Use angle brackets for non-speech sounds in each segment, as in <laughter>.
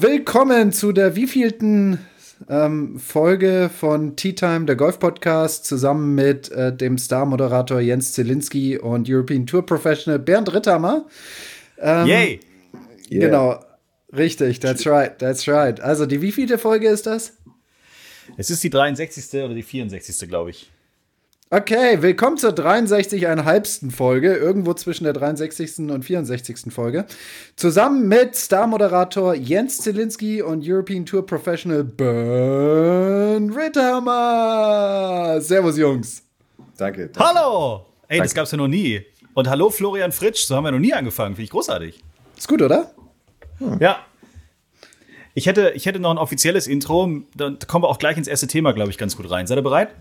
Willkommen zu der wievielten ähm, Folge von Tea Time, der Golf Podcast, zusammen mit äh, dem Star-Moderator Jens Zielinski und European Tour Professional Bernd Ritthammer. Ähm, Yay! Genau, richtig, that's right, that's right. Also, die wievielte Folge ist das? Es ist die 63. oder die 64. glaube ich. Okay, willkommen zur 63,5. Folge, irgendwo zwischen der 63. und 64. Folge. Zusammen mit Star-Moderator Jens Zielinski und European Tour Professional Bernd Ritthammer. Servus, Jungs. Danke. danke. Hallo! Ey, danke. das gab's ja noch nie. Und hallo, Florian Fritsch, so haben wir noch nie angefangen. Finde ich großartig. Ist gut, oder? Hm. Ja. Ich hätte, ich hätte noch ein offizielles Intro, dann kommen wir auch gleich ins erste Thema, glaube ich, ganz gut rein. Seid ihr bereit?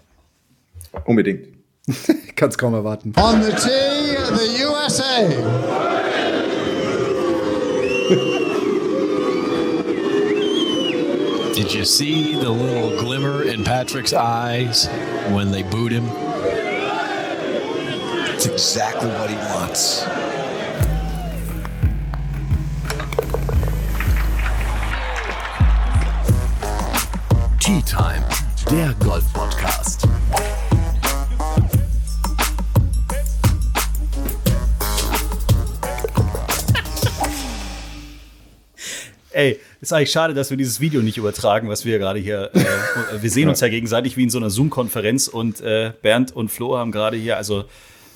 Unbedingt. <laughs> Kann's kaum erwarten. On the tee, the USA. Did you see the little glimmer in Patrick's eyes when they booed him? It's exactly what he wants. Ist eigentlich schade, dass wir dieses Video nicht übertragen, was wir gerade hier. Äh, <laughs> wir sehen uns ja gegenseitig wie in so einer Zoom-Konferenz und äh, Bernd und Flo haben gerade hier, also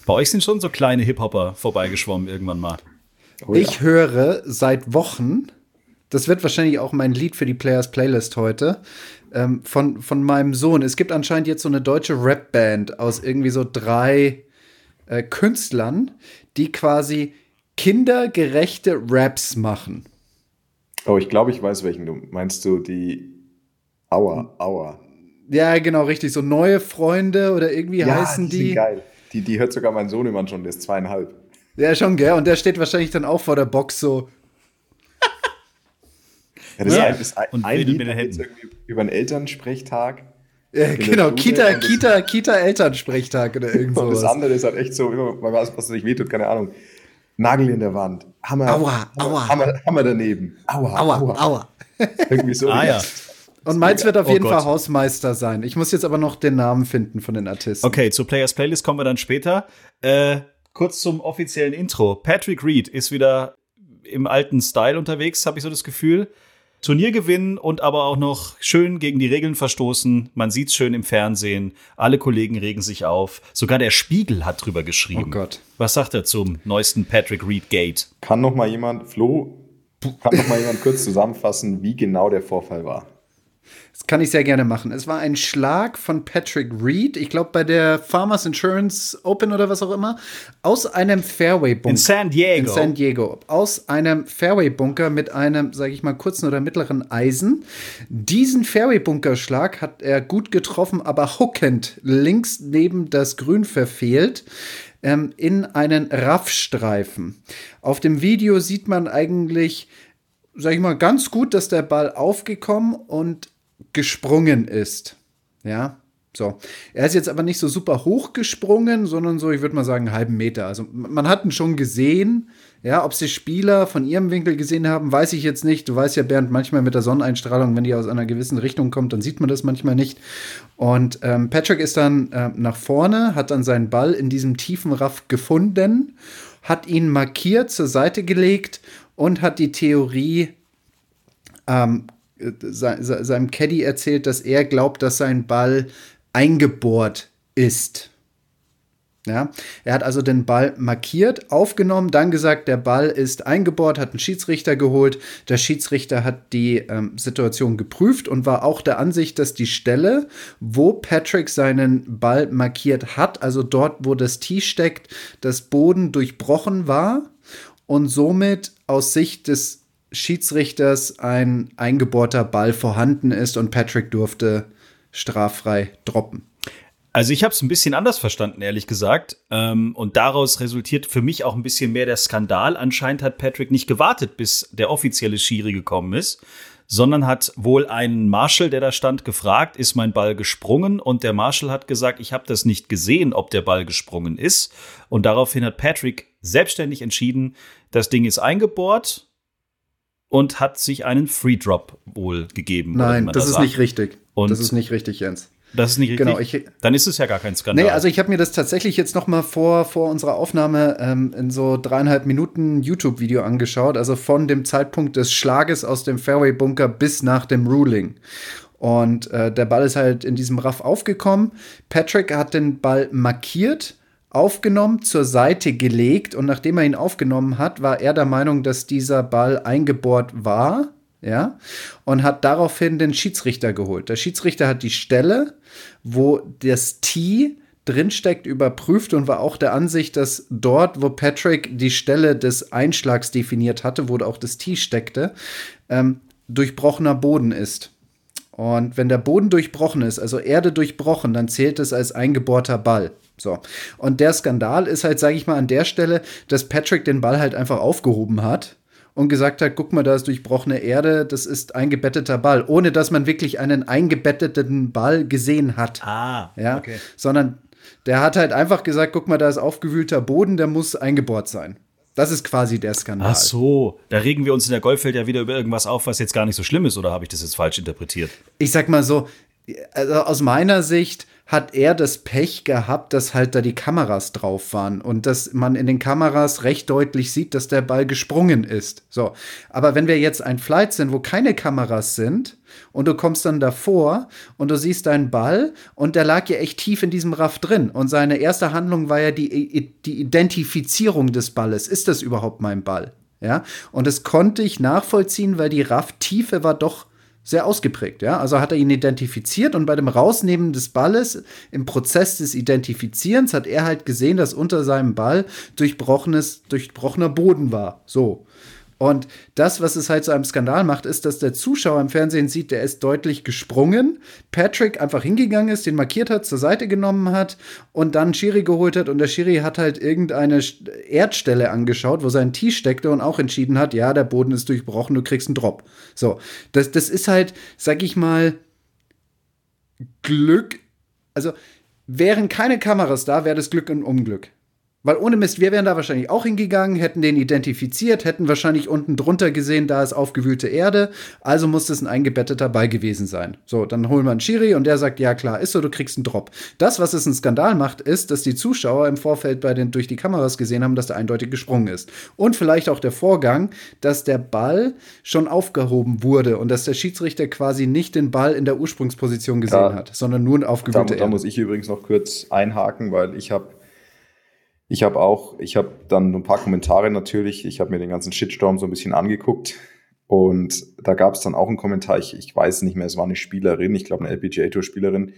bei euch sind schon so kleine Hip-Hopper vorbeigeschwommen irgendwann mal. Oh, ja. Ich höre seit Wochen, das wird wahrscheinlich auch mein Lied für die Players Playlist heute, ähm, von, von meinem Sohn. Es gibt anscheinend jetzt so eine deutsche Rap-Band aus irgendwie so drei äh, Künstlern, die quasi kindergerechte Raps machen. Oh, ich glaube, ich weiß, welchen du meinst. Du die Aua, Aua. Ja, genau, richtig. So neue Freunde oder irgendwie ja, heißen die. Die geil. Die, die hört sogar mein Sohn immer schon, der ist zweieinhalb. Ja, schon, gell? Und der steht wahrscheinlich dann auch vor der Box so. <laughs> ja, das ja. ist ein, und ein Lied, Händen. über einen Elternsprechtag. Ja, genau, Kita, Kita, Kita Elternsprechtag oder irgendwas. Und das <laughs> andere ist halt echt so, was, was nicht wehtut, keine Ahnung. Nagel in der Wand. Hammer. Aua, aua. Hammer, Hammer daneben. Aua, aua. aua. aua. <laughs> Irgendwie so. ah, ja. Und meins wird auf oh jeden Gott. Fall Hausmeister sein. Ich muss jetzt aber noch den Namen finden von den Artisten. Okay, zur Players Playlist kommen wir dann später. Äh, kurz zum offiziellen Intro. Patrick Reed ist wieder im alten Style unterwegs, habe ich so das Gefühl. Turnier gewinnen und aber auch noch schön gegen die Regeln verstoßen. Man sieht's schön im Fernsehen. Alle Kollegen regen sich auf. Sogar der Spiegel hat drüber geschrieben. Oh Gott. Was sagt er zum neuesten Patrick Reed Gate? Kann noch mal jemand, Flo, kann noch mal jemand kurz zusammenfassen, wie genau der Vorfall war? Das kann ich sehr gerne machen. Es war ein Schlag von Patrick Reed, ich glaube bei der Farmers Insurance Open oder was auch immer, aus einem Fairway-Bunker. In San Diego. In San Diego. Aus einem Fairway-Bunker mit einem, sage ich mal, kurzen oder mittleren Eisen. Diesen Fairway-Bunkerschlag hat er gut getroffen, aber hookend links neben das Grün verfehlt ähm, in einen Raffstreifen. Auf dem Video sieht man eigentlich sag ich mal, ganz gut, dass der Ball aufgekommen und gesprungen ist. Ja, so. Er ist jetzt aber nicht so super hoch gesprungen, sondern so, ich würde mal sagen, einen halben Meter. Also man hat ihn schon gesehen. Ja, ob sie Spieler von ihrem Winkel gesehen haben, weiß ich jetzt nicht. Du weißt ja, Bernd, manchmal mit der Sonneneinstrahlung, wenn die aus einer gewissen Richtung kommt, dann sieht man das manchmal nicht. Und ähm, Patrick ist dann äh, nach vorne, hat dann seinen Ball in diesem tiefen Raff gefunden, hat ihn markiert, zur Seite gelegt und hat die Theorie ähm, seinem Caddy erzählt, dass er glaubt, dass sein Ball eingebohrt ist. Ja, er hat also den Ball markiert, aufgenommen, dann gesagt, der Ball ist eingebohrt, hat einen Schiedsrichter geholt. Der Schiedsrichter hat die ähm, Situation geprüft und war auch der Ansicht, dass die Stelle, wo Patrick seinen Ball markiert hat, also dort, wo das Tee steckt, das Boden durchbrochen war und somit aus Sicht des Schiedsrichters ein eingebohrter Ball vorhanden ist und Patrick durfte straffrei droppen. Also ich habe es ein bisschen anders verstanden, ehrlich gesagt. Ähm, und daraus resultiert für mich auch ein bisschen mehr der Skandal. Anscheinend hat Patrick nicht gewartet, bis der offizielle Schiri gekommen ist, sondern hat wohl einen Marshall, der da stand, gefragt, ist mein Ball gesprungen? Und der Marshall hat gesagt, ich habe das nicht gesehen, ob der Ball gesprungen ist. Und daraufhin hat Patrick selbstständig entschieden, das Ding ist eingebohrt und hat sich einen Free Drop wohl gegeben. Nein, das, das ist sagt. nicht richtig. Und das ist nicht richtig, Jens. Das ist nicht richtig. Genau, ich, Dann ist es ja gar kein Skandal. Nee, also ich habe mir das tatsächlich jetzt noch mal vor, vor unserer Aufnahme ähm, in so dreieinhalb Minuten YouTube-Video angeschaut. Also von dem Zeitpunkt des Schlages aus dem Fairway-Bunker bis nach dem Ruling. Und äh, der Ball ist halt in diesem Raff aufgekommen. Patrick hat den Ball markiert, aufgenommen, zur Seite gelegt. Und nachdem er ihn aufgenommen hat, war er der Meinung, dass dieser Ball eingebohrt war ja, und hat daraufhin den Schiedsrichter geholt. Der Schiedsrichter hat die Stelle, wo das T drinsteckt, überprüft und war auch der Ansicht, dass dort, wo Patrick die Stelle des Einschlags definiert hatte, wo auch das T steckte, ähm, durchbrochener Boden ist. Und wenn der Boden durchbrochen ist, also Erde durchbrochen, dann zählt es als eingebohrter Ball. So. Und der Skandal ist halt, sage ich mal, an der Stelle, dass Patrick den Ball halt einfach aufgehoben hat und gesagt hat, guck mal, da ist durchbrochene Erde, das ist eingebetteter Ball, ohne dass man wirklich einen eingebetteten Ball gesehen hat. Ah, ja, okay. Sondern der hat halt einfach gesagt, guck mal, da ist aufgewühlter Boden, der muss eingebohrt sein. Das ist quasi der Skandal. Ach so, da regen wir uns in der Golfwelt ja wieder über irgendwas auf, was jetzt gar nicht so schlimm ist, oder habe ich das jetzt falsch interpretiert? Ich sag mal so, also aus meiner Sicht hat er das Pech gehabt, dass halt da die Kameras drauf waren und dass man in den Kameras recht deutlich sieht, dass der Ball gesprungen ist. So. Aber wenn wir jetzt ein Flight sind, wo keine Kameras sind und du kommst dann davor und du siehst deinen Ball und der lag ja echt tief in diesem Raff drin und seine erste Handlung war ja die, die Identifizierung des Balles. Ist das überhaupt mein Ball? Ja. Und das konnte ich nachvollziehen, weil die Rafftiefe war doch sehr ausgeprägt, ja. Also hat er ihn identifiziert und bei dem Rausnehmen des Balles im Prozess des Identifizierens hat er halt gesehen, dass unter seinem Ball durchbrochenes, durchbrochener Boden war. So. Und das, was es halt zu einem Skandal macht, ist, dass der Zuschauer im Fernsehen sieht, der ist deutlich gesprungen. Patrick einfach hingegangen ist, den markiert hat, zur Seite genommen hat und dann Schiri geholt hat. Und der Schiri hat halt irgendeine Erdstelle angeschaut, wo sein Tee steckte und auch entschieden hat, ja, der Boden ist durchbrochen, du kriegst einen Drop. So, das, das ist halt, sag ich mal, Glück. Also, wären keine Kameras da, wäre das Glück und Unglück. Weil ohne Mist, wir wären da wahrscheinlich auch hingegangen, hätten den identifiziert, hätten wahrscheinlich unten drunter gesehen, da ist aufgewühlte Erde, also muss es ein eingebetteter Ball gewesen sein. So, dann holen wir einen Schiri und der sagt, ja klar, ist so, du kriegst einen Drop. Das, was es einen Skandal macht, ist, dass die Zuschauer im Vorfeld bei den, durch die Kameras gesehen haben, dass der eindeutig gesprungen ist. Und vielleicht auch der Vorgang, dass der Ball schon aufgehoben wurde und dass der Schiedsrichter quasi nicht den Ball in der Ursprungsposition gesehen da, hat, sondern nur aufgewühlte da, Erde. Da muss ich übrigens noch kurz einhaken, weil ich habe ich habe auch, ich habe dann ein paar Kommentare natürlich, ich habe mir den ganzen Shitstorm so ein bisschen angeguckt und da gab es dann auch einen Kommentar, ich, ich weiß nicht mehr, es war eine Spielerin, ich glaube eine LPGA-Tour-Spielerin,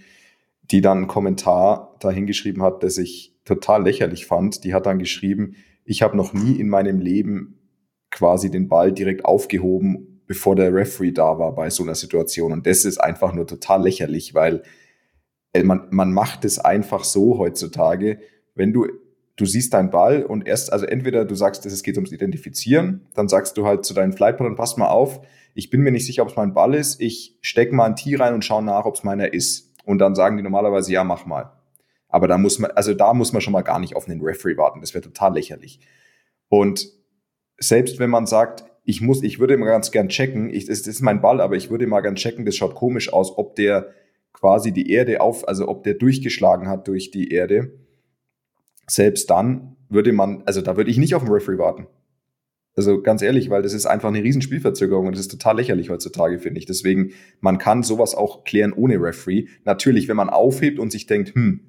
die dann einen Kommentar dahingeschrieben hat, das ich total lächerlich fand. Die hat dann geschrieben, ich habe noch nie in meinem Leben quasi den Ball direkt aufgehoben, bevor der Referee da war bei so einer Situation. Und das ist einfach nur total lächerlich, weil äh, man, man macht es einfach so heutzutage, wenn du du siehst deinen Ball und erst, also entweder du sagst, es geht ums Identifizieren, dann sagst du halt zu deinen Flightpartnern, pass mal auf, ich bin mir nicht sicher, ob es mein Ball ist, ich steck mal ein Tee rein und schaue nach, ob es meiner ist. Und dann sagen die normalerweise, ja, mach mal. Aber da muss man, also da muss man schon mal gar nicht auf einen Referee warten. Das wäre total lächerlich. Und selbst wenn man sagt, ich muss, ich würde mal ganz gern checken, ich, das, das ist mein Ball, aber ich würde mal gern checken, das schaut komisch aus, ob der quasi die Erde auf, also ob der durchgeschlagen hat durch die Erde selbst dann würde man, also da würde ich nicht auf den Referee warten. Also ganz ehrlich, weil das ist einfach eine Riesenspielverzögerung und das ist total lächerlich heutzutage, finde ich. Deswegen, man kann sowas auch klären ohne Referee. Natürlich, wenn man aufhebt und sich denkt, hm,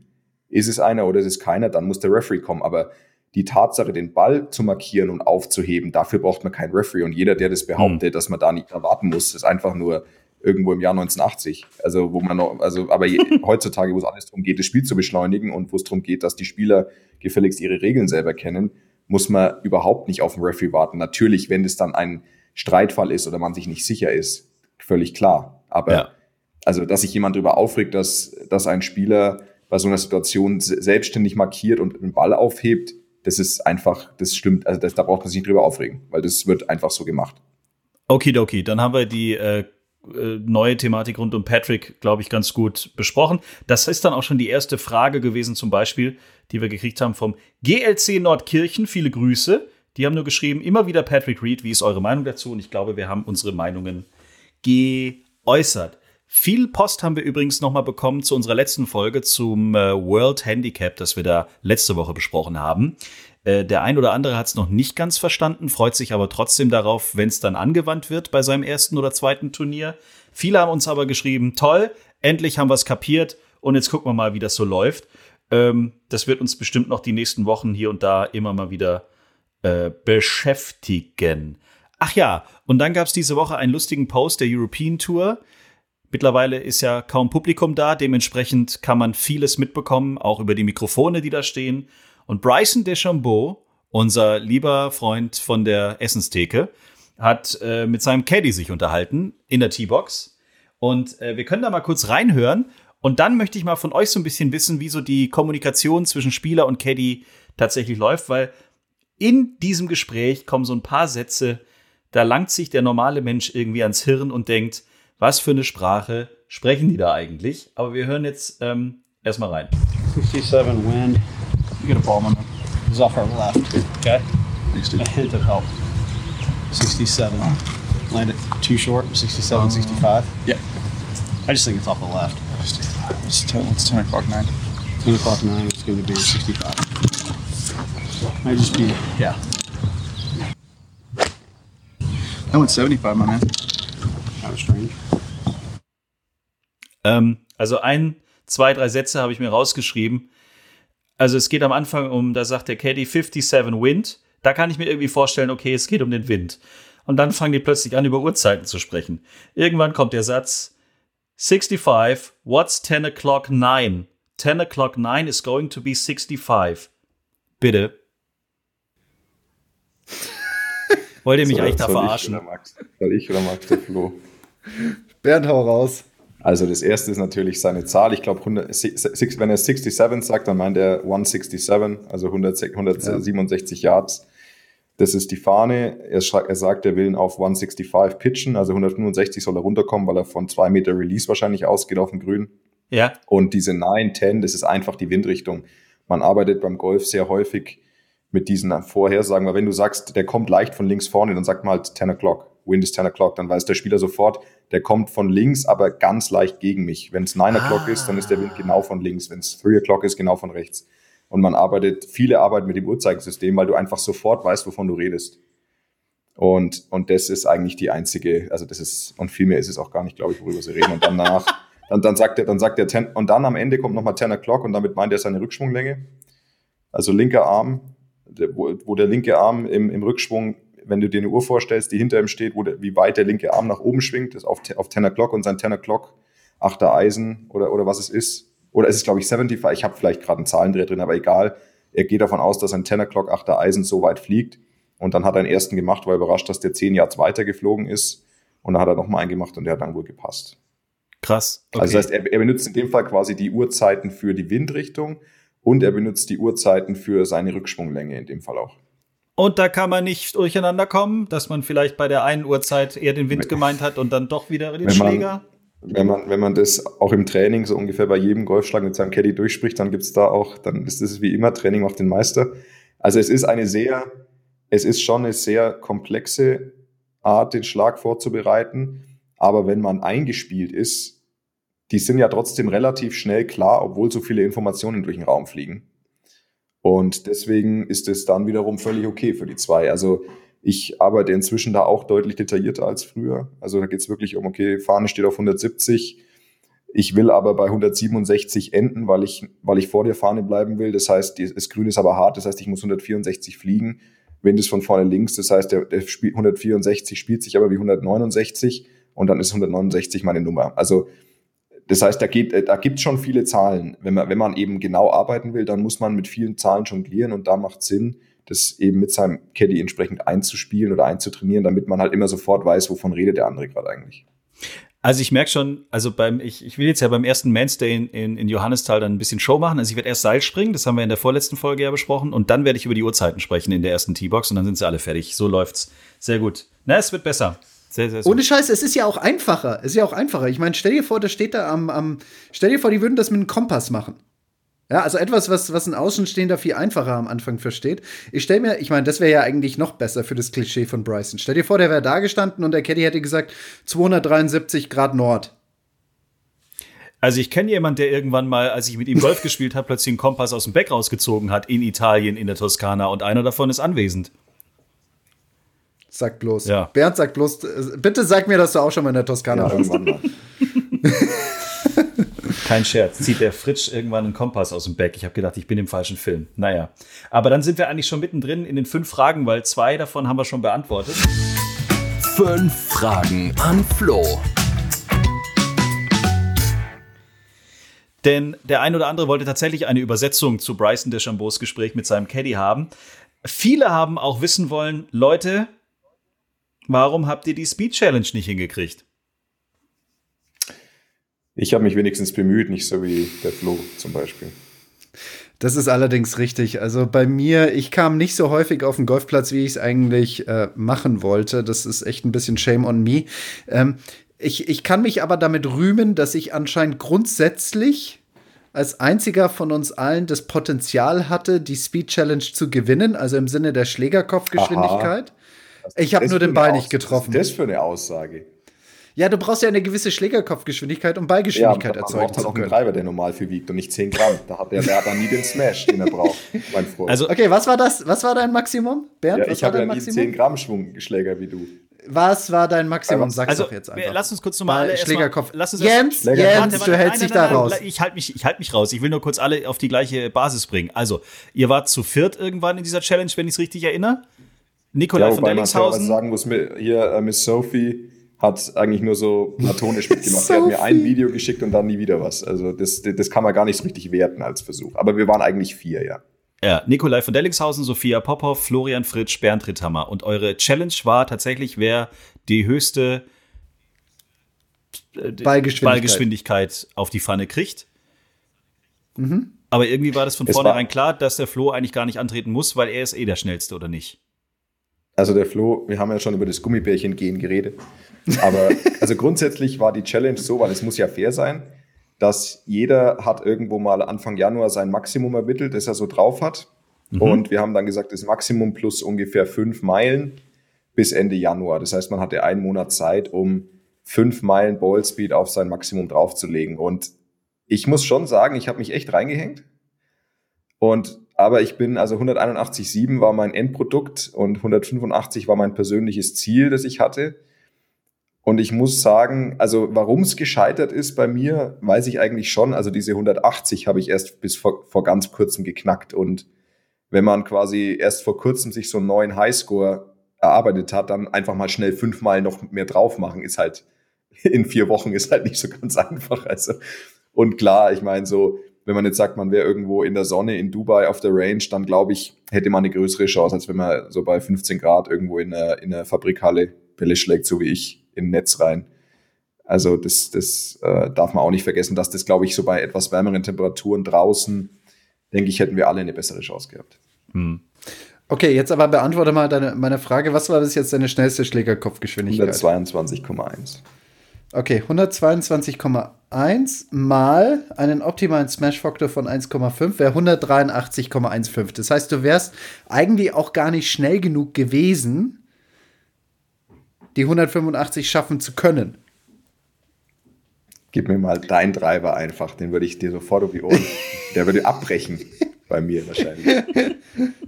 ist es einer oder ist es keiner, dann muss der Referee kommen. Aber die Tatsache, den Ball zu markieren und aufzuheben, dafür braucht man keinen Referee. Und jeder, der das behauptet, hm. dass man da nicht erwarten muss, ist einfach nur irgendwo im Jahr 1980. Also wo man noch, also aber je, <laughs> heutzutage, wo es alles darum geht, das Spiel zu beschleunigen und wo es darum geht, dass die Spieler gefälligst ihre Regeln selber kennen, muss man überhaupt nicht auf den Referee warten. Natürlich, wenn es dann ein Streitfall ist oder man sich nicht sicher ist, völlig klar. Aber ja. also, dass sich jemand darüber aufregt, dass, dass ein Spieler bei so einer Situation selbstständig markiert und den Ball aufhebt, das ist einfach, das stimmt, also das, da braucht man sich nicht drüber aufregen, weil das wird einfach so gemacht. Okidoki, dann haben wir die äh, äh, neue Thematik rund um Patrick, glaube ich, ganz gut besprochen. Das ist dann auch schon die erste Frage gewesen, zum Beispiel, die wir gekriegt haben vom GLC Nordkirchen. Viele Grüße. Die haben nur geschrieben, immer wieder Patrick Reed, wie ist eure Meinung dazu? Und ich glaube, wir haben unsere Meinungen geäußert. Viel Post haben wir übrigens noch mal bekommen zu unserer letzten Folge zum äh, World Handicap, das wir da letzte Woche besprochen haben. Äh, der ein oder andere hat es noch nicht ganz verstanden, freut sich aber trotzdem darauf, wenn es dann angewandt wird bei seinem ersten oder zweiten Turnier. Viele haben uns aber geschrieben, toll, endlich haben wir es kapiert und jetzt gucken wir mal, wie das so läuft. Ähm, das wird uns bestimmt noch die nächsten Wochen hier und da immer mal wieder äh, beschäftigen. Ach ja, und dann gab es diese Woche einen lustigen Post der European Tour. Mittlerweile ist ja kaum Publikum da, dementsprechend kann man vieles mitbekommen, auch über die Mikrofone, die da stehen. Und Bryson DeChambeau, unser lieber Freund von der Essenstheke, hat äh, mit seinem Caddy sich unterhalten in der T-Box. Und äh, wir können da mal kurz reinhören. Und dann möchte ich mal von euch so ein bisschen wissen, wie so die Kommunikation zwischen Spieler und Caddy tatsächlich läuft, weil in diesem Gespräch kommen so ein paar Sätze, da langt sich der normale Mensch irgendwie ans Hirn und denkt, was für eine Sprache sprechen die da eigentlich? Aber wir hören jetzt ähm, erstmal rein. 67 wind. You get a bomb on it. It's off our left. Okay? A hint of help. 67. Land it too short. 67, 65. Yeah. I just think it's off the left. It's 10, it's 10 o'clock 9. 10 o'clock 9 it's going to be 65. Might just be, yeah. I went 75, my man. Kind of strange. Ähm, also ein, zwei, drei Sätze habe ich mir rausgeschrieben. Also es geht am Anfang um, da sagt der Caddy 57 Wind. Da kann ich mir irgendwie vorstellen, okay, es geht um den Wind. Und dann fangen die plötzlich an, über Uhrzeiten zu sprechen. Irgendwann kommt der Satz 65, what's 10 o'clock 9? 10 o'clock 9 is going to be 65. Bitte. Wollt ihr mich Soll- eigentlich da ich verarschen? oder Max? Soll ich oder Max der Flo? Bernd, hau raus. Also das erste ist natürlich seine Zahl. Ich glaube, wenn er 67 sagt, dann meint er 167, also 100, 167 Yards. Das ist die Fahne. Er, er sagt, er will ihn auf 165 pitchen, also 165 soll er runterkommen, weil er von zwei Meter Release wahrscheinlich ausgeht auf dem Grün. Ja, Und diese 9, 10, das ist einfach die Windrichtung. Man arbeitet beim Golf sehr häufig mit diesen Vorhersagen, weil wenn du sagst, der kommt leicht von links vorne, dann sagt man halt 10 o'clock, Wind ist 10 o'clock, dann weiß der Spieler sofort, der kommt von links, aber ganz leicht gegen mich. Wenn es 9 o'clock ist, dann ist der Wind genau von links. Wenn es 3 o'clock ist, genau von rechts. Und man arbeitet, viele arbeiten mit dem Uhrzeigersystem, weil du einfach sofort weißt, wovon du redest. Und, und das ist eigentlich die einzige, also das ist, und viel mehr ist es auch gar nicht, glaube ich, worüber sie reden. Und danach, <laughs> dann, dann sagt er, dann sagt er 10, und dann am Ende kommt nochmal 10 o'clock und damit meint er seine Rückschwunglänge. Also linker Arm, wo, wo der linke Arm im, im Rückschwung, wenn du dir eine Uhr vorstellst, die hinter ihm steht, wo der, wie weit der linke Arm nach oben schwingt, ist auf, auf 10 o'clock und sein 10 o'clock, achter Eisen oder, oder was es ist. Oder es ist, glaube ich, 75, ich habe vielleicht gerade einen Zahlendreher drin, aber egal. Er geht davon aus, dass ein 10 o'clock, achter Eisen so weit fliegt. Und dann hat er einen ersten gemacht, war überrascht, dass der 10 Yards weiter geflogen ist. Und dann hat er nochmal einen gemacht und der hat dann wohl gepasst. krass. Okay. Also das heißt, er, er benutzt in dem Fall quasi die Uhrzeiten für die Windrichtung und er benutzt die Uhrzeiten für seine Rückschwunglänge in dem Fall auch. Und da kann man nicht durcheinander kommen, dass man vielleicht bei der einen Uhrzeit eher den Wind gemeint hat und dann doch wieder den Wenn man- Schläger. Wenn man, wenn man das auch im Training so ungefähr bei jedem Golfschlag mit seinem Caddy durchspricht, dann gibt's da auch, dann ist das wie immer Training macht den Meister. Also es ist eine sehr, es ist schon eine sehr komplexe Art, den Schlag vorzubereiten. Aber wenn man eingespielt ist, die sind ja trotzdem relativ schnell klar, obwohl so viele Informationen durch den Raum fliegen. Und deswegen ist es dann wiederum völlig okay für die zwei. Also ich arbeite inzwischen da auch deutlich detaillierter als früher. Also da geht es wirklich um, okay, Fahne steht auf 170. Ich will aber bei 167 enden, weil ich, weil ich vor der Fahne bleiben will. Das heißt, das Grün ist aber hart, das heißt, ich muss 164 fliegen. Wind ist von vorne links, das heißt, der, der Spiel, 164 spielt sich aber wie 169 und dann ist 169 meine Nummer. Also das heißt, da, geht, da gibt es schon viele Zahlen. Wenn man, wenn man eben genau arbeiten will, dann muss man mit vielen Zahlen jonglieren und da macht Sinn, das eben mit seinem Caddy entsprechend einzuspielen oder einzutrainieren, damit man halt immer sofort weiß, wovon redet der andere gerade eigentlich. Also ich merke schon, also beim, ich, ich will jetzt ja beim ersten Manstay in, in, in Johannisthal dann ein bisschen Show machen. Also ich werde erst Seil springen, das haben wir in der vorletzten Folge ja besprochen, und dann werde ich über die Uhrzeiten sprechen in der ersten T-Box und dann sind sie alle fertig. So läuft's. Sehr gut. Na, es wird besser. Sehr, sehr, sehr. Ohne Scheiß, es ist ja auch einfacher. Es ist ja auch einfacher. Ich meine, stell dir vor, das steht da am, am stell dir vor, die würden das mit einem Kompass machen. Ja, also etwas, was, was ein Außenstehender viel einfacher am Anfang versteht. Ich stelle mir, ich meine, das wäre ja eigentlich noch besser für das Klischee von Bryson. Stell dir vor, der wäre da gestanden und der Caddy hätte gesagt 273 Grad Nord. Also ich kenne jemanden, der irgendwann mal, als ich mit ihm Golf <laughs> gespielt habe, plötzlich einen Kompass aus dem Back rausgezogen hat in Italien, in der Toskana und einer davon ist anwesend. Sag bloß. Ja. Bernd, sag bloß, äh, bitte sag mir, dass du auch schon mal in der Toskana Ja, warst. irgendwann mal. <laughs> Kein Scherz. Zieht der Fritsch irgendwann einen Kompass aus dem Back. Ich habe gedacht, ich bin im falschen Film. Naja. Aber dann sind wir eigentlich schon mittendrin in den fünf Fragen, weil zwei davon haben wir schon beantwortet. Fünf Fragen an Flo. Denn der ein oder andere wollte tatsächlich eine Übersetzung zu Bryson DeChambeaus Gespräch mit seinem Caddy haben. Viele haben auch wissen wollen, Leute, warum habt ihr die Speed Challenge nicht hingekriegt? Ich habe mich wenigstens bemüht, nicht so wie der Flo zum Beispiel. Das ist allerdings richtig. Also bei mir, ich kam nicht so häufig auf den Golfplatz, wie ich es eigentlich äh, machen wollte. Das ist echt ein bisschen Shame on me. Ähm, ich, ich kann mich aber damit rühmen, dass ich anscheinend grundsätzlich als einziger von uns allen das Potenzial hatte, die Speed Challenge zu gewinnen, also im Sinne der Schlägerkopfgeschwindigkeit. Ich habe nur den Ball nicht getroffen. Was ist das für eine Aussage? Ja, du brauchst ja eine gewisse Schlägerkopfgeschwindigkeit, um Ballgeschwindigkeit man erzeugen halt zu auch einen können. Treiber, der normal viel wiegt und nicht 10 Gramm. Da hat der Werder nie den Smash, den er braucht, mein Freund. Also, Okay, was war das? Was war dein Maximum? Bernd, ja, was ich habe ja nie Maximum? 10 Gramm Schwungschläger wie du. Was war dein Maximum? Also, Sag's also doch jetzt einfach. lass uns kurz nochmal alle Schlägerkopf. Lass uns Jens. Jens, Warte, warte, du hältst dich da nein, raus. Ich halte mich, ich halt mich raus. Ich will nur kurz alle auf die gleiche Basis bringen. Also, ihr wart zu viert irgendwann in dieser Challenge, wenn ich es richtig erinnere. Nikolai Ja, von wobei man fairerweise Dellingshausen. sagen muss, hier äh, Miss Sophie hat eigentlich nur so platonisch mitgemacht. Sie hat mir ein. Video geschickt und dann nie wieder was. Also das, das kann man gar nicht so richtig werten als Versuch. Aber wir waren eigentlich vier, ja. Ja, Nikolai von Dellingshausen, Sophia Popov, Florian Fritsch, Bernd Ritthammer. Und eure Challenge war tatsächlich, wer die höchste äh, Ballgeschwindigkeit. Ballgeschwindigkeit auf die Pfanne kriegt. Aber irgendwie war das von Es vornherein klar, dass der Flo eigentlich gar nicht antreten muss, weil er ist eh der Schnellste, oder nicht? Also der Flo, wir haben ja schon über das Gummibärchen-Gehen geredet. Aber <laughs> also grundsätzlich war die Challenge so, weil es muss ja fair sein, dass jeder hat irgendwo mal Anfang Januar sein Maximum ermittelt, das er so drauf hat. Und wir haben dann gesagt, das Maximum plus ungefähr fünf Meilen bis Ende Januar. Das heißt, man hatte einen Monat Zeit, um fünf Meilen Ballspeed auf sein Maximum draufzulegen. Und ich muss schon sagen, ich habe mich echt reingehängt. Und aber ich bin, also 181,7 war mein Endprodukt und 185 war mein persönliches Ziel, das ich hatte. Und ich muss sagen, also warum es gescheitert ist bei mir, weiß ich eigentlich schon. Also diese 180 habe ich erst bis vor, vor ganz kurzem geknackt. Und wenn man quasi erst vor kurzem sich so einen neuen Highscore erarbeitet hat, dann einfach mal schnell fünfmal noch mehr drauf machen, ist halt <laughs> in vier Wochen ist halt nicht so ganz <laughs> einfach. Also, und klar, ich meine, so, wenn man jetzt sagt, man wäre irgendwo in der Sonne in Dubai auf der Range, dann glaube ich, hätte man eine größere Chance, als wenn man so bei 15 Grad irgendwo in einer, in einer Fabrikhalle Bälle schlägt, so wie ich, in ein Netz rein. Also das, das äh, darf man auch nicht vergessen, dass das, glaube ich, so bei etwas wärmeren Temperaturen draußen, denke ich, hätten wir alle eine bessere Chance gehabt. Okay, jetzt aber beantworte mal deine, meine Frage. Was war das jetzt deine schnellste Schlägerkopfgeschwindigkeit? 122,1. Okay, 122,1 mal einen optimalen Smash-Faktor von 1,5 wäre 183,15. Das heißt, du wärst eigentlich auch gar nicht schnell genug gewesen, die 185 schaffen zu können. Gib mir mal deinen Driver einfach, den würde ich dir sofort um die Ohren. <laughs> Der würde abbrechen bei mir wahrscheinlich. <laughs>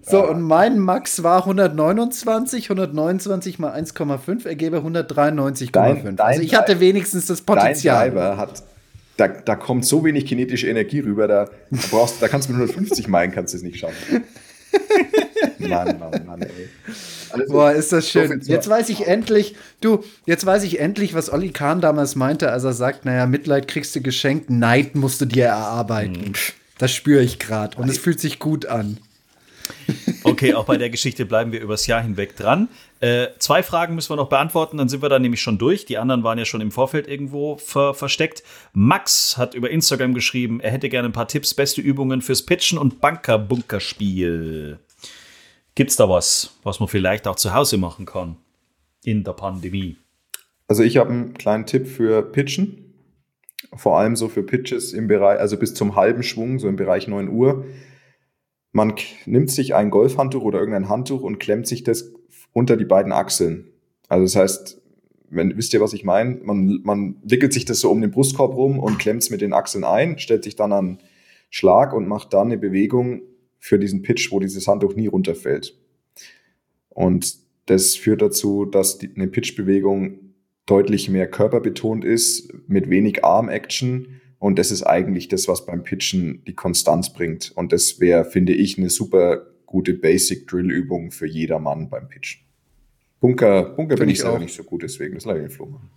So, und mein Max war 129, 129 mal 1,5 ergebe 193,5. Dein- dein Also ich hatte wenigstens das Dein Potenzial. Driver hat, da, da kommt so wenig kinetische Energie rüber, da, da brauchst, da kannst du mit 150 Meilen kannst du es nicht schaffen. <laughs> Mann, Mann, Mann, ey. Also, Boah, ist das schön. Jetzt weiß ich endlich, du, jetzt weiß ich endlich, was Olli Kahn damals meinte, als er sagt, naja, Mitleid kriegst du geschenkt, Neid musst du dir erarbeiten. Das spüre ich gerade und es fühlt sich gut an. Okay, auch bei der Geschichte bleiben wir übers Jahr hinweg dran. Äh, zwei Fragen müssen wir noch beantworten, dann sind wir da nämlich schon durch. Die anderen waren ja schon im Vorfeld irgendwo ver versteckt. Max hat über Instagram geschrieben, er hätte gerne ein paar Tipps, beste Übungen fürs Pitchen und Bunker-Bunkerspiel. Gibt's da was, was man vielleicht auch zu Hause machen kann in der Pandemie? Also ich habe einen kleinen Tipp für Pitchen. Vor allem so für Pitches im Bereich, also bis zum halben Schwung, so im Bereich 9 Uhr. Man nimmt sich ein Golfhandtuch oder irgendein Handtuch und klemmt sich das unter die beiden Achseln. Also das heißt, wenn, wisst ihr, was ich meine? Man, man wickelt sich das so um den Brustkorb rum und klemmt es mit den Achseln ein, stellt sich dann an Schlag und macht dann eine Bewegung für diesen Pitch, wo dieses Handtuch nie runterfällt. Und das führt dazu, dass die, eine Pitchbewegung deutlich mehr körperbetont ist, mit wenig Arm-Action. Und das ist eigentlich das, was beim Pitchen die Konstanz bringt. Und das wäre, finde ich, eine super gute Basic-Drill-Übung für jedermann beim Pitchen. Bunker, Bunker bin ich selber auch. nicht so gut, deswegen das ich den Flo machen.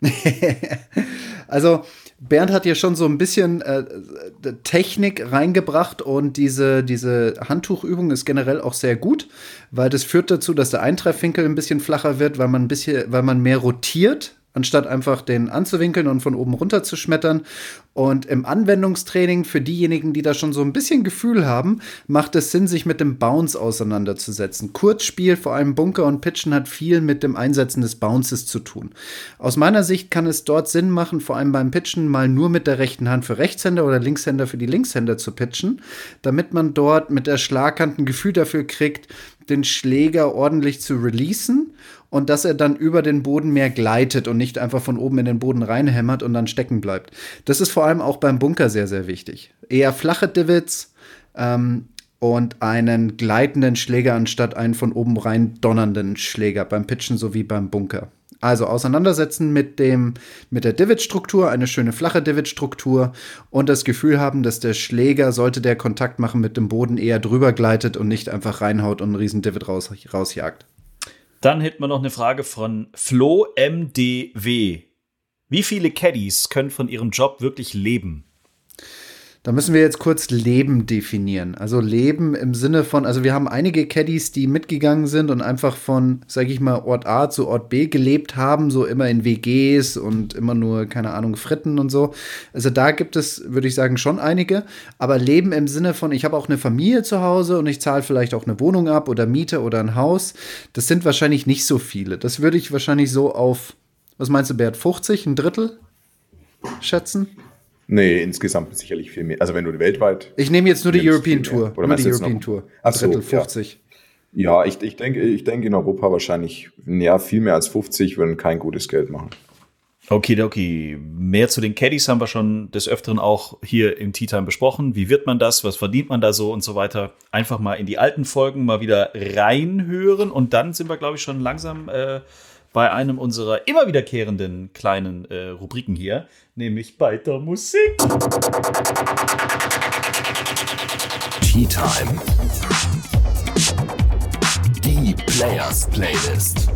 <laughs> Also Bernd hat hier schon so ein bisschen äh, Technik reingebracht und diese, diese Handtuchübung ist generell auch sehr gut, weil das führt dazu, dass der Eintreffwinkel ein bisschen flacher wird, weil man ein bisschen, weil man mehr rotiert, anstatt einfach den anzuwinkeln und von oben runter zu schmettern. Und im Anwendungstraining für diejenigen, die da schon so ein bisschen Gefühl haben, macht es Sinn, sich mit dem Bounce auseinanderzusetzen. Kurzspiel, vor allem Bunker und Pitchen, hat viel mit dem Einsetzen des Bounces zu tun. Aus meiner Sicht kann es dort Sinn machen, vor allem beim Pitchen mal nur mit der rechten Hand für Rechtshänder oder Linkshänder für die Linkshänder zu pitchen, damit man dort mit der Schlaghand ein Gefühl dafür kriegt, den Schläger ordentlich zu releasen und dass er dann über den Boden mehr gleitet und nicht einfach von oben in den Boden reinhämmert und dann stecken bleibt. Das ist vor allem auch beim Bunker sehr, sehr wichtig. Eher flache Divots ähm, und einen gleitenden Schläger anstatt einen von oben rein donnernden Schläger beim Pitchen sowie beim Bunker. Also auseinandersetzen mit dem mit der Divot-Struktur, eine schöne flache Divot-Struktur und das Gefühl haben, dass der Schläger, sollte der Kontakt machen mit dem Boden, eher drüber gleitet und nicht einfach reinhaut und einen riesen Divot raus, rausjagt. Dann hätten wir noch eine Frage von Flo MDW. Wie viele Caddies können von ihrem Job wirklich leben? Da müssen wir jetzt kurz Leben definieren. Also Leben im Sinne von, also wir haben einige Caddies, die mitgegangen sind und einfach von, sag ich mal, Ort A zu Ort B gelebt haben, so immer in WGs und immer nur, keine Ahnung, Fritten und so. Also da gibt es, würde ich sagen, schon einige. Aber Leben im Sinne von, ich habe auch eine Familie zu Hause und ich zahle vielleicht auch eine Wohnung ab oder Miete oder ein Haus. Das sind wahrscheinlich nicht so viele. Das würde ich wahrscheinlich so auf, was meinst du, Bert, 50, ein Drittel schätzen? Nee, insgesamt sicherlich viel mehr. Also wenn du weltweit. Ich nehme jetzt nur die European. Tour. Oder nur die European noch- Tour. Ach so, Drittel ja. 50. Ja, ich, ich, denke, ich denke in Europa wahrscheinlich, ja, viel mehr als 50 würden kein gutes Geld machen. Okay, okay. Mehr zu den Caddies haben wir schon des Öfteren auch hier im Tea Time besprochen. Wie wird man das? Was verdient man da so und so weiter? Einfach mal in die alten Folgen mal wieder reinhören und dann sind wir, glaube ich, schon langsam äh, bei einem unserer immer wiederkehrenden kleinen äh, Rubriken hier, nämlich bei der Musik. Tea Time. Die Players Playlist.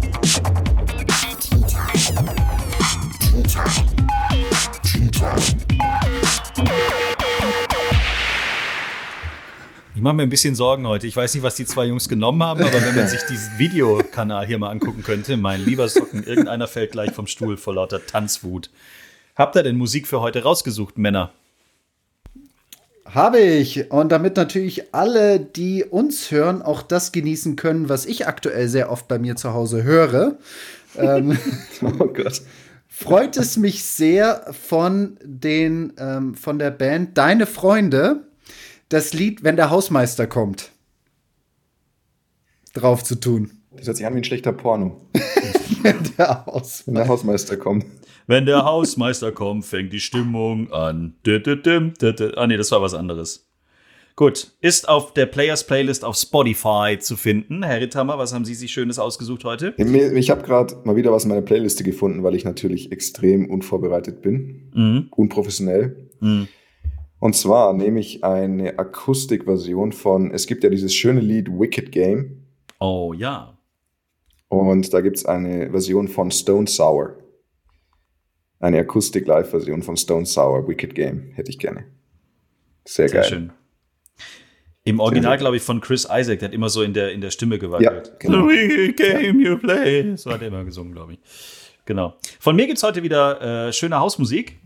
Ich mache mir ein bisschen Sorgen heute. Ich weiß nicht, was die zwei Jungs genommen haben, aber wenn man sich diesen Videokanal hier mal angucken könnte, mein lieber Socken, irgendeiner fällt gleich vom Stuhl vor lauter Tanzwut. Habt ihr denn Musik für heute rausgesucht, Männer? Habe ich. Und damit natürlich alle, die uns hören, auch das genießen können, was ich aktuell sehr oft bei mir zu Hause höre, ähm, <laughs> Oh Gott. freut es mich sehr von den ähm, von der Band Deine Freunde das Lied, wenn der Hausmeister kommt, drauf zu tun. Das hört sich an wie ein schlechter Porno. <laughs> Der Haus. Wenn der Hausmeister kommt. Wenn der Hausmeister kommt, fängt die Stimmung an. Ah, nee, das war was anderes. Gut, ist auf der Players Playlist auf Spotify zu finden. Herr Ritthammer, was haben Sie sich Schönes ausgesucht heute? Ich habe gerade mal wieder was in meiner Playliste gefunden, weil ich natürlich extrem unvorbereitet bin. Unprofessionell. Und zwar nehme ich eine Akustikversion von, es gibt ja dieses schöne Lied Wicked Game. Oh ja. Und da gibt es eine Version von Stone Sour. Eine Akustik-Live-Version von Stone Sour, Wicked Game. Hätte ich gerne. Sehr, Sehr geil. schön. Im Original, glaube ich, von Chris Isaac, der hat immer so in der, in der Stimme gewackelt. Ja, genau. The wicked game you play. So hat er immer gesungen, glaube ich. Genau. Von mir gibt es heute wieder äh, schöne Hausmusik.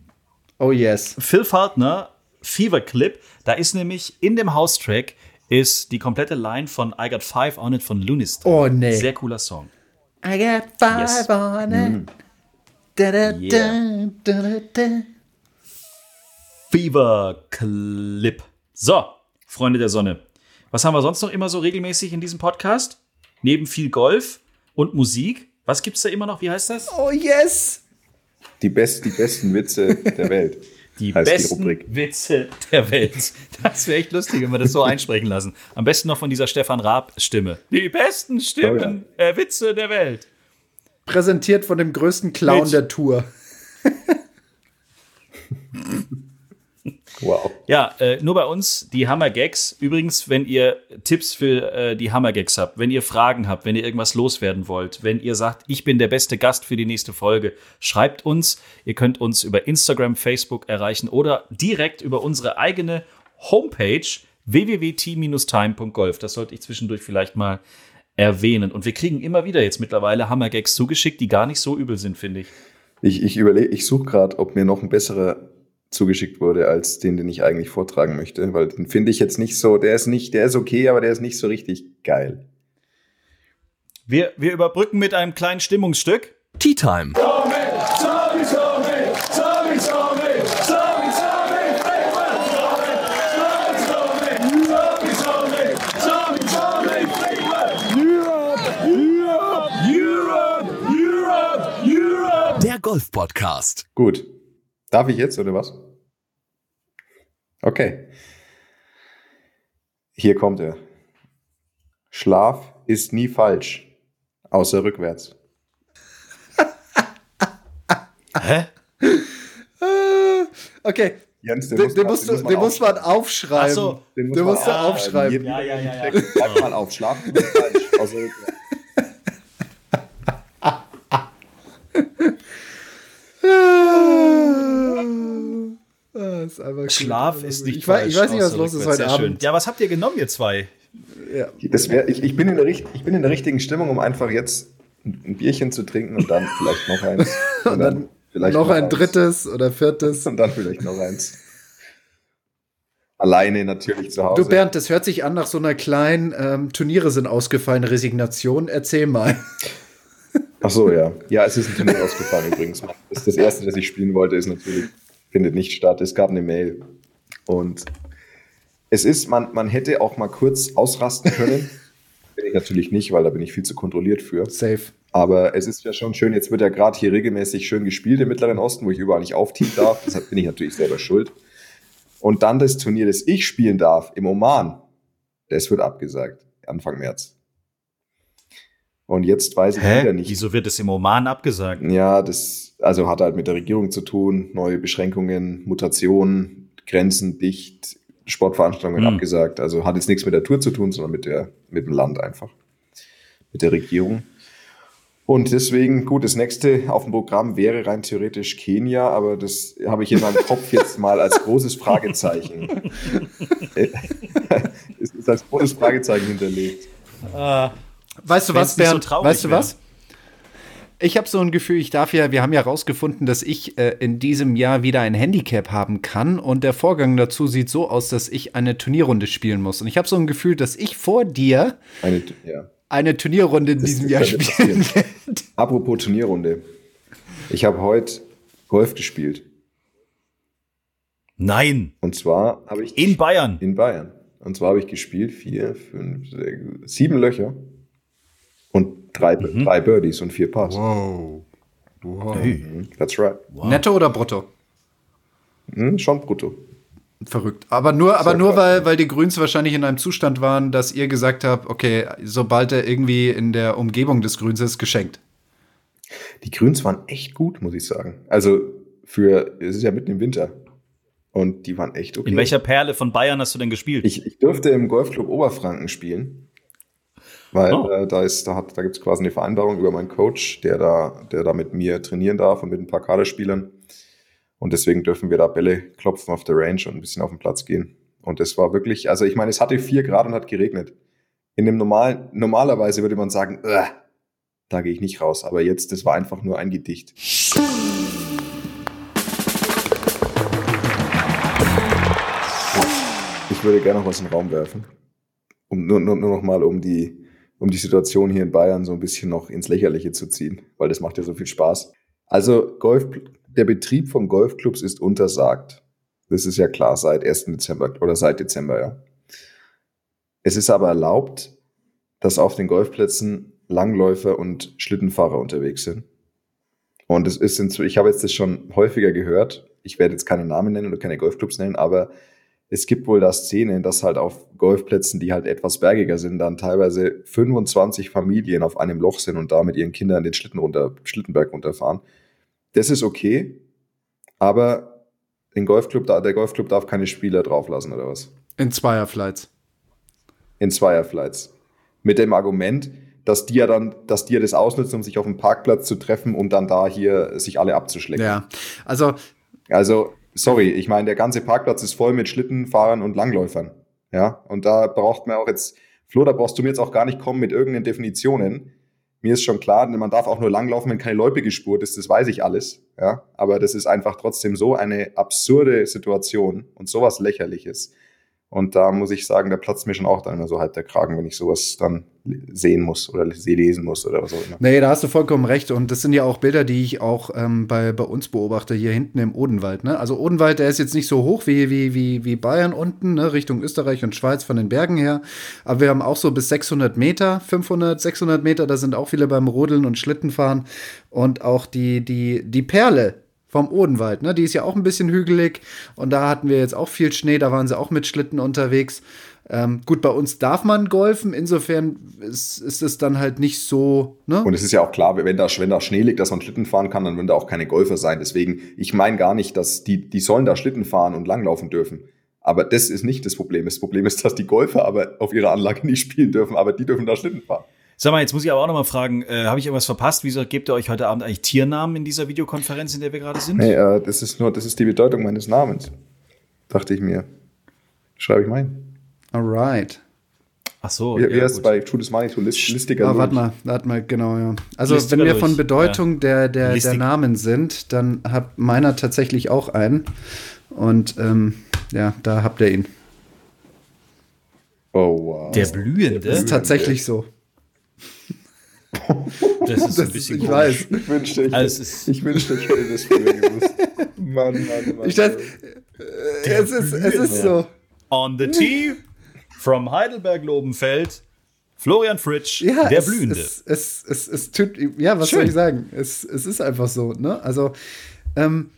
Oh yes. Phil Faltner, Fever Clip. Da ist nämlich in dem House-Track ist die komplette Line von I Got Five on It von Lunis drin. Oh, nee. Sehr cooler Song. I got five Yes. on it. Da, da, Yeah. da, da, da, da. Beaver Clip. So, Freunde der Sonne. Was haben wir sonst noch immer so regelmäßig in diesem Podcast? Neben viel Golf und Musik. Was gibt's da immer noch? Wie heißt das? Oh yes! Die, best, die besten Witze der Welt. <laughs> Die heißt besten die. Witze der Welt. Das wäre echt lustig, wenn wir das so <laughs> einsprechen lassen. Am besten noch von dieser Stefan Raab-Stimme. Die besten Stimmen, äh, Witze der Welt. Präsentiert von dem größten Clown Mit- der Tour. <laughs> Wow. Ja, äh, nur bei uns die Hammer-Gags. Übrigens, wenn ihr Tipps für äh, die Hammer-Gags habt, wenn ihr Fragen habt, wenn ihr irgendwas loswerden wollt, wenn ihr sagt, ich bin der beste Gast für die nächste Folge, schreibt uns. Ihr könnt uns über Instagram, Facebook erreichen oder direkt über unsere eigene Homepage www.t-time.golf. Das sollte ich zwischendurch vielleicht mal erwähnen. Und wir kriegen immer wieder jetzt mittlerweile Hammer-Gags zugeschickt, die gar nicht so übel sind, finde ich. Ich, ich überlege, ich suche gerade, ob mir noch ein besserer zugeschickt wurde als den, den ich eigentlich vortragen möchte, weil den finde ich jetzt nicht so, der ist nicht, der ist okay, aber der ist nicht so richtig geil. Wir, wir überbrücken mit einem kleinen Stimmungsstück. Tea Time. Der Golf-Podcast. Gut. Darf ich jetzt oder was? Okay. Hier kommt er. Schlaf ist nie falsch, außer rückwärts. <laughs> Hä? Okay, Jens, den, den, musst, du, den muss man aufschreiben. Ach so. den musst du auch- aufschreiben. Ja, ja, ja, ja. Schreib mal auf. Schlaf ist nie falsch, außer rückwärts. Ah, ist einfach gut. Schlaf ist nicht ich, weiß, ich weiß nicht, was los ist heute Sehr schön. Abend. Ja, was habt ihr genommen, ihr zwei? Das wär, ich, ich, bin in der, ich bin in der richtigen Stimmung, um einfach jetzt ein Bierchen zu trinken und dann vielleicht noch eins. <laughs> Und dann vielleicht Noch ein eins. drittes oder viertes. Und dann vielleicht noch eins. Alleine natürlich zu Hause. Du Bernd, das hört sich an nach so einer kleinen ähm, Turniere sind ausgefallen, Resignation. Erzähl mal. Ach so, ja. Ja, es ist ein Turnier ausgefallen übrigens. Das, ist das erste, das ich spielen wollte, ist natürlich, findet nicht statt. Es gab eine Mail. Und es ist, man, man hätte auch mal kurz ausrasten können. <laughs> Bin ich natürlich nicht, weil da bin ich viel zu kontrolliert für. Safe. Aber es ist ja schon schön, jetzt wird ja gerade hier regelmäßig schön gespielt im Mittleren Osten, wo ich überall nicht aufteamen darf. Deshalb bin ich natürlich selber schuld. Und dann das Turnier, das ich spielen darf, im Oman, das wird abgesagt, Anfang März. Und jetzt weiß ich wieder nicht. Wieso wird es im Oman abgesagt? Ja, das also hat halt mit der Regierung zu tun, neue Beschränkungen, Mutationen, Grenzen dicht, Sportveranstaltungen Hm. abgesagt. Also hat jetzt nichts mit der Tour zu tun, sondern mit, der, mit dem Land einfach, mit der Regierung. Und deswegen, gut, das nächste auf dem Programm wäre rein theoretisch Kenia, aber das habe ich in meinem <laughs> Kopf jetzt mal als großes Fragezeichen. <laughs> <laughs> es ist als großes Fragezeichen hinterlegt. Weißt du Wenn's was, so Bernd? traurig weißt du wäre. was? Ich habe so ein Gefühl, ich darf ja, wir haben ja rausgefunden, dass ich äh, in diesem Jahr wieder ein Handicap haben kann und der Vorgang dazu sieht so aus, dass ich eine Turnierrunde spielen muss. Und ich habe so ein Gefühl, dass ich vor dir Eine, ja. eine Turnierrunde in Das diesem Jahr spielen werde. <laughs> Apropos Turnierrunde. Ich habe heute Golf gespielt. Nein, Und zwar habe ich in Bayern. in Bayern. Und zwar habe ich gespielt vier, fünf, sechs, sieben Löcher und drei, Mhm. drei Birdies und vier Pars. Wow. Mhm, That's right. Netto oder brutto? Hm, schon brutto. Verrückt. Aber nur, aber Sehr nur krass. weil, weil die Grüns wahrscheinlich in einem Zustand waren, dass ihr gesagt habt, okay, sobald er irgendwie in der Umgebung des Grüns ist, geschenkt. Die Grüns waren echt gut, muss ich sagen. Also für, es ist ja mitten im Winter. Und die waren echt okay. In welcher Perle von Bayern hast du denn gespielt? Ich, ich durfte im Golfclub Oberfranken spielen, weil Oh. äh, da ist, da hat, da gibt es quasi eine Vereinbarung über meinen Coach, der da, der da mit mir trainieren darf und mit ein paar Kaderspielern. Und deswegen dürfen wir da Bälle klopfen auf der Range und ein bisschen auf den Platz gehen. Und das war wirklich, also ich meine, es hatte vier Grad und hat geregnet. In dem normalen, normalerweise würde man sagen, "Ugh, da gehe ich nicht raus. Aber jetzt, das war einfach nur ein Gedicht. Ich würde gerne noch was in den Raum werfen. Um, nur, nur, nur noch mal, um die, um die Situation hier in Bayern so ein bisschen noch ins Lächerliche zu ziehen, weil das macht ja so viel Spaß. Also Golf, der Betrieb von Golfclubs ist untersagt. Das ist ja klar seit 1. Dezember oder seit Dezember, ja. Es ist aber erlaubt, dass auf den Golfplätzen Langläufer und Schlittenfahrer unterwegs sind. Und es ist ich habe jetzt das schon häufiger gehört. Ich werde jetzt keine Namen nennen oder keine Golfclubs nennen, aber es gibt wohl da Szenen, dass halt auf Golfplätzen, die halt etwas bergiger sind, dann teilweise 25 Familien auf einem Loch sind und da mit ihren Kindern den Schlitten runter, Schlittenberg runterfahren. Das ist okay, aber den Golfclub, der Golfclub darf keine Spieler drauflassen oder was? In Zweierflights. In Zweierflights. Mit dem Argument, dass die ja dann, dass die ja das ausnutzen, um sich auf dem Parkplatz zu treffen und dann da hier sich alle abzuschlecken. Ja, also Also, sorry, ich meine, der ganze Parkplatz ist voll mit Schlittenfahrern und Langläufern. Ja, und da braucht man auch jetzt, Flo, da brauchst du mir jetzt auch gar nicht kommen mit irgendeinen Definitionen. Mir ist schon klar, man darf auch nur langlaufen, wenn keine Loipe gespurt ist, das weiß ich alles. Ja, aber das ist einfach trotzdem so eine absurde Situation und sowas lächerliches. Und da muss ich sagen, da platzt mir schon auch dann immer so halb der Kragen, wenn ich sowas dann sehen muss oder lesen muss oder was auch immer. Nee, da hast du vollkommen recht. Und das sind ja auch Bilder, die ich auch ähm, bei, bei uns beobachte, hier hinten im Odenwald. Ne? Also Odenwald, der ist jetzt nicht so hoch wie, wie, wie, wie Bayern unten, ne? Richtung Österreich und Schweiz von den Bergen her. Aber wir haben auch so bis 600 Meter, 500, 600 Meter, da sind auch viele beim Rodeln und Schlittenfahren. Und auch die, die, die Perle, vom Odenwald, ne? Die ist ja auch ein bisschen hügelig und da hatten wir jetzt auch viel Schnee, da waren sie auch mit Schlitten unterwegs. Ähm, gut, bei uns darf man golfen, insofern ist, ist es dann halt nicht so. Ne? Und es ist ja auch klar, wenn da, wenn da Schnee liegt, dass man Schlitten fahren kann, dann würden da auch keine Golfer sein. Deswegen, ich meine gar nicht, dass die, die sollen da Schlitten fahren und langlaufen dürfen. Aber das ist nicht das Problem. Das Problem ist, dass die Golfer aber auf ihrer Anlage nicht spielen dürfen, aber die dürfen da Schlitten fahren. Sag mal, jetzt muss ich aber auch noch mal fragen, äh, habe ich irgendwas verpasst? Wieso gebt ihr euch heute Abend eigentlich Tiernamen in dieser Videokonferenz, in der wir gerade sind? Nee, äh, das ist nur, das ist die Bedeutung meines Namens. Dachte ich mir. Schreibe ich meinen. Alright. Ach so. Wie, wie heißt es bei Judas Money to List, Listiger? Ah, warte mal, warte mal, genau, ja. Also, Listiger wenn wir durch, von Bedeutung ja. der, der, der. Namen sind, dann hat meiner tatsächlich auch einen. Und ähm, ja, da habt ihr ihn. Oh, wow. Der Blühende? Das ist tatsächlich so. Das ist ein Das, bisschen ich komisch. weiß. Ich wünschte, ich, Also ist- ich wünschte, ich hätte das früher gewusst. Mann, Mann, Mann. Ich dachte, äh, es ist, es ist so. On the tee from Heidelberg-Lobenfeld, Florian Fritsch, Ja, der es, Blühende. Es, es, es, es tut, ja, was Schön. soll ich sagen? Es, es ist einfach so, ne? Also, ähm,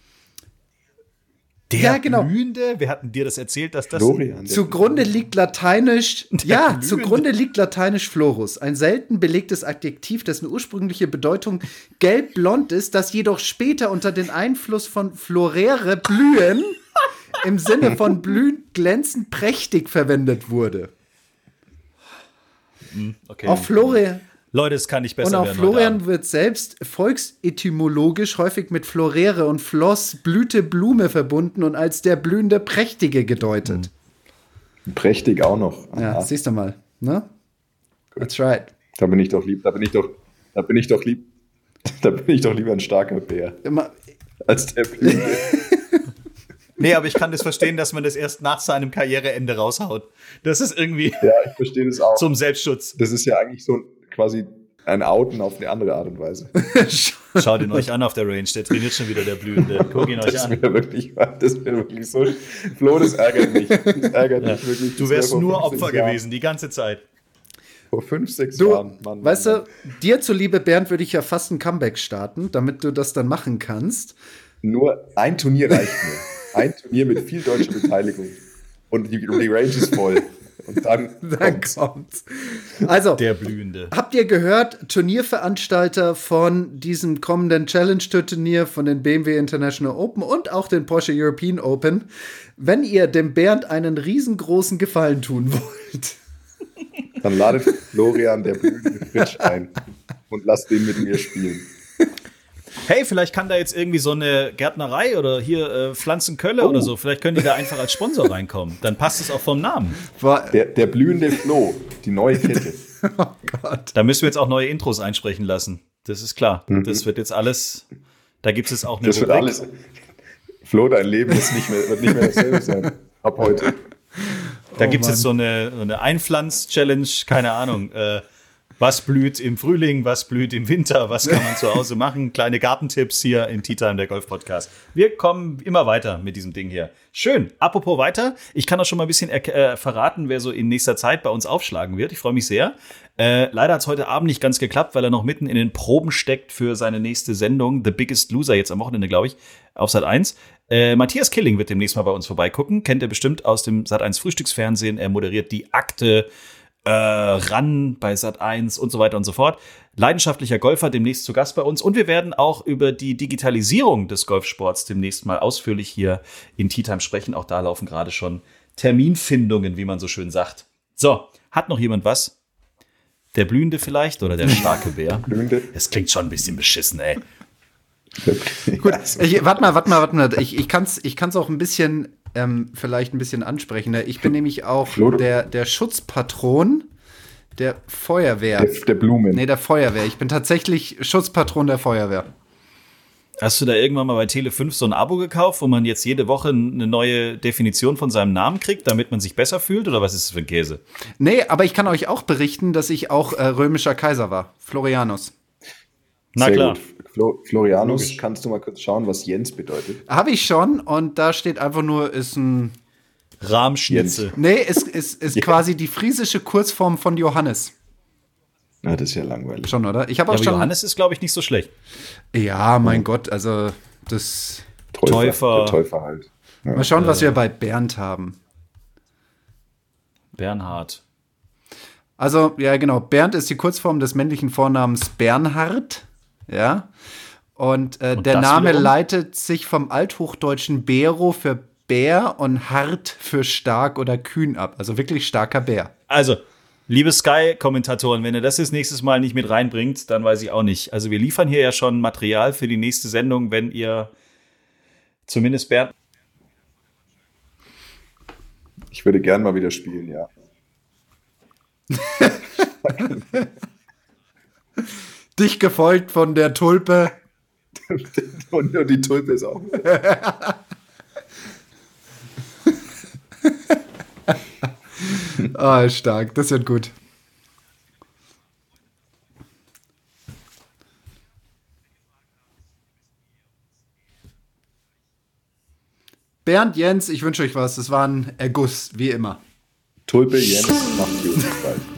der ja, genau. Blühende? Wer hat denn dir das erzählt, dass das Florian. der- zugrunde liegt lateinisch, ja, Blühende. zugrunde liegt lateinisch florus, ein selten belegtes Adjektiv, dessen ursprüngliche Bedeutung gelb-blond ist, das jedoch später unter den Einfluss von florere, blühen, <laughs> im Sinne von blühend, glänzend, prächtig verwendet wurde. Okay. Auch Florian, Leute, es kann nicht besser Und auch werden. heute Florian Abend. wird selbst volksetymologisch häufig mit Florere und Floss, Blüte, Blume verbunden und als der blühende Prächtige gedeutet. Prächtig auch noch. Ja, Aha. siehst du mal, ne? That's right. Da bin ich doch lieb, da bin ich doch, da bin ich doch lieb, <laughs> da bin ich doch lieber ein starker Bär Immer, als der Blühende. <laughs> Nee, aber ich kann das verstehen, dass man das erst nach seinem Karriereende raushaut. Das ist irgendwie ja, ich verstehe das auch. <laughs> zum Selbstschutz. Das ist ja eigentlich so quasi ein Outen auf eine andere Art und Weise. <laughs> Schaut ihn euch <laughs> an auf der Range, der trainiert schon wieder der Blühende. Guck ihn euch Das an. wäre wirklich, das wäre wirklich so. Flo, das ärgert mich. Das ärgert mich wirklich. Du wärst wär nur Opfer Jahren. gewesen, die ganze Zeit. Vor fünf, sechs du, Jahren. Mann, weißt Mann, du, dir zuliebe, Bernd, würde ich ja fast ein Comeback starten, damit du das dann machen kannst. Nur ein Turnier reicht mir. Ein Turnier mit viel deutscher Beteiligung. Und die, und die Range ist voll. Und dann, <laughs> Dann kommt's. kommt's. Also, Der Blühende. Habt ihr gehört, Turnierveranstalter von diesem kommenden Challenge Tour Turnier von den BMW International Open und auch den Porsche European Open, wenn ihr dem Bernd einen riesengroßen Gefallen tun wollt, Dann ladet Florian der blühende Fritsch ein und lasst den mit mir spielen. Hey, vielleicht kann da jetzt irgendwie so eine Gärtnerei oder hier äh, Pflanzenkölle Oh. oder so, vielleicht können die da einfach als Sponsor <laughs> reinkommen. Dann passt es auch vom Namen. Der, der blühende Flo, die neue <laughs> Kette. oh Gott, Da müssen wir jetzt auch neue Intros einsprechen lassen. Das ist klar. Das wird jetzt alles, da gibt es jetzt auch eine Mhm. Das wird alles. Flo, dein Leben ist nicht mehr, wird nicht mehr dasselbe sein. Ab heute. Da Oh gibt es jetzt so eine, so eine Einpflanz-Challenge, keine Ahnung. Äh, Was blüht im Frühling, was blüht im Winter, was kann man zu Hause machen? Kleine Gartentipps hier in Tea Time, der Golf Podcast. Wir kommen immer weiter mit diesem Ding hier. Schön. Apropos weiter, ich kann auch schon mal ein bisschen äh, verraten, wer so in nächster Zeit bei uns aufschlagen wird. Ich freue mich sehr. Äh, leider hat es heute Abend nicht ganz geklappt, weil er noch mitten in den Proben steckt für seine nächste Sendung, The Biggest Loser, jetzt am Wochenende, glaube ich, auf Sat 1. Äh, Matthias Killing wird demnächst mal bei uns vorbeigucken. Kennt ihr bestimmt aus dem Sat 1 Frühstücksfernsehen. Er moderiert die Akte äh, ran bei Sat 1 und so weiter und so fort. Leidenschaftlicher Golfer demnächst zu Gast bei uns und wir werden auch über die Digitalisierung des Golfsports demnächst mal ausführlich hier in Tea Time sprechen. Auch da laufen gerade schon Terminfindungen, wie man so schön sagt. So, hat noch jemand was? Der Blühende vielleicht oder der starke Bär? <laughs> Blühende. Es klingt schon ein bisschen beschissen, ey. <laughs> Gut, ich, warte mal, warte mal, warte mal. Ich, ich kann es ich kann's auch ein bisschen, ähm, vielleicht ein bisschen ansprechen. ne? Ich bin nämlich auch der, der Schutzpatron der Feuerwehr. Der, der Blumen. Nee, der Feuerwehr. Ich bin tatsächlich Schutzpatron der Feuerwehr. Hast du da irgendwann mal bei Tele5 so ein Abo gekauft, wo man jetzt jede Woche eine neue Definition von seinem Namen kriegt, damit man sich besser fühlt? Oder was ist das für ein Käse? Nee, aber ich kann euch auch berichten, dass ich auch äh, römischer Kaiser war. Florianus. Na Sehr klar. Gut. Flo, Florianus, Logisch. kannst du mal kurz schauen, was Jens bedeutet? Habe ich schon und da steht einfach nur, ist ein. Rahmschnitzel. Nee, ist, ist, ist quasi die friesische Kurzform von Johannes. Na, das ist ja langweilig. Schon, oder? Ich habe Ja, auch aber schon. Johannes ist, glaube ich, nicht so schlecht. Ja, mein Gott, also das. Täufer. Der Täufer halt. Ja. Mal schauen, was wir bei Bernd haben. Bernhard. Also, ja, genau. Bernd ist die Kurzform des männlichen Vornamens Bernhard. Ja. Und, äh, Und der Name wiederum? leitet sich vom althochdeutschen Bero für Bär und Hart für stark oder kühn ab. Also wirklich starker Bär. Also, liebe Sky-Kommentatoren, wenn ihr das jetzt nächstes Mal nicht mit reinbringt, dann weiß ich auch nicht. Also, wir liefern hier ja schon Material für die nächste Sendung, wenn ihr zumindest Bernd. Ich würde gern mal wieder spielen, ja. <laughs> <laughs> Dich gefolgt von der Tulpe. <laughs> Und nur die Tulpe ist auch. <laughs> Ah, stark. Das wird gut. Bernd, Jens, ich wünsche euch was. Es war ein Erguss, wie immer. Tulpe, Jens, macht gut.